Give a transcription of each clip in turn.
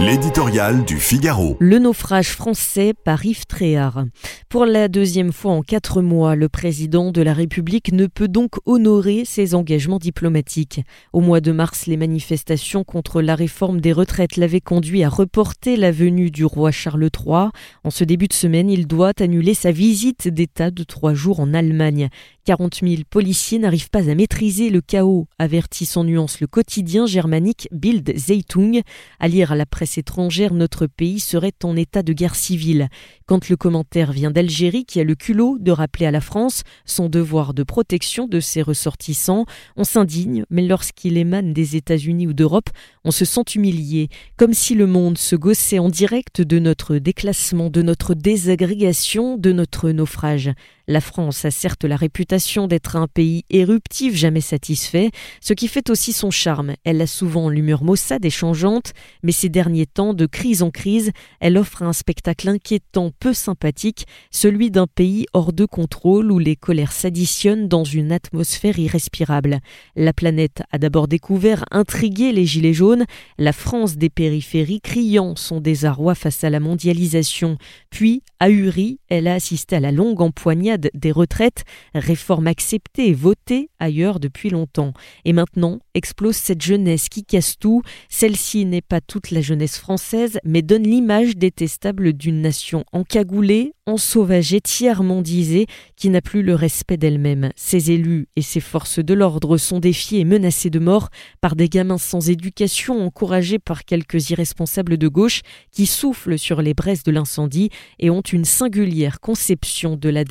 L'éditorial du Figaro. Le naufrage français par Yves Tréhard. Pour la deuxième fois en quatre mois, le président de la République ne peut donc honorer ses engagements diplomatiques. Au mois de mars, les manifestations contre la réforme des retraites l'avaient conduit à reporter la venue du roi Charles III. En ce début de semaine, il doit annuler sa visite d'État de trois jours en Allemagne. 40 000 policiers n'arrivent pas à maîtriser le chaos, avertit sans nuance le quotidien germanique Bild Zeitung. À lire à la presse étrangère, notre pays serait en état de guerre civile. Quand le commentaire vient d'Algérie, qui a le culot de rappeler à la France son devoir de protection de ses ressortissants, on s'indigne, mais lorsqu'il émane des États-Unis ou d'Europe, on se sent humilié, comme si le monde se gossait en direct de notre déclassement, de notre désagrégation, de notre naufrage. La France a certes la réputation d'être un pays éruptif, jamais satisfait, ce qui fait aussi son charme. Elle a souvent l'humeur maussade et changeante, mais ces derniers temps, de crise en crise, elle offre un spectacle inquiétant, peu sympathique, celui d'un pays hors de contrôle où les colères s'additionnent dans une atmosphère irrespirable. La planète a d'abord découvert, intrigué les gilets jaunes, la France des périphéries criant son désarroi face à la mondialisation, puis, ahurie, elle a assisté à la longue empoignade des retraites, réforme acceptée et votée ailleurs depuis longtemps. Et maintenant explose cette jeunesse qui casse tout. Celle-ci n'est pas toute la jeunesse française, mais donne l'image détestable d'une nation encagoulée, ensauvagée, tiers-mondisée, qui n'a plus le respect d'elle-même. Ses élus et ses forces de l'ordre sont défiés et menacés de mort par des gamins sans éducation, encouragés par quelques irresponsables de gauche qui soufflent sur les braises de l'incendie et ont une singulière conception de la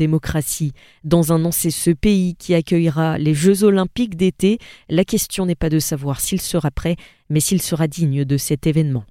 dans un an, c'est ce pays qui accueillera les Jeux olympiques d'été. La question n'est pas de savoir s'il sera prêt, mais s'il sera digne de cet événement.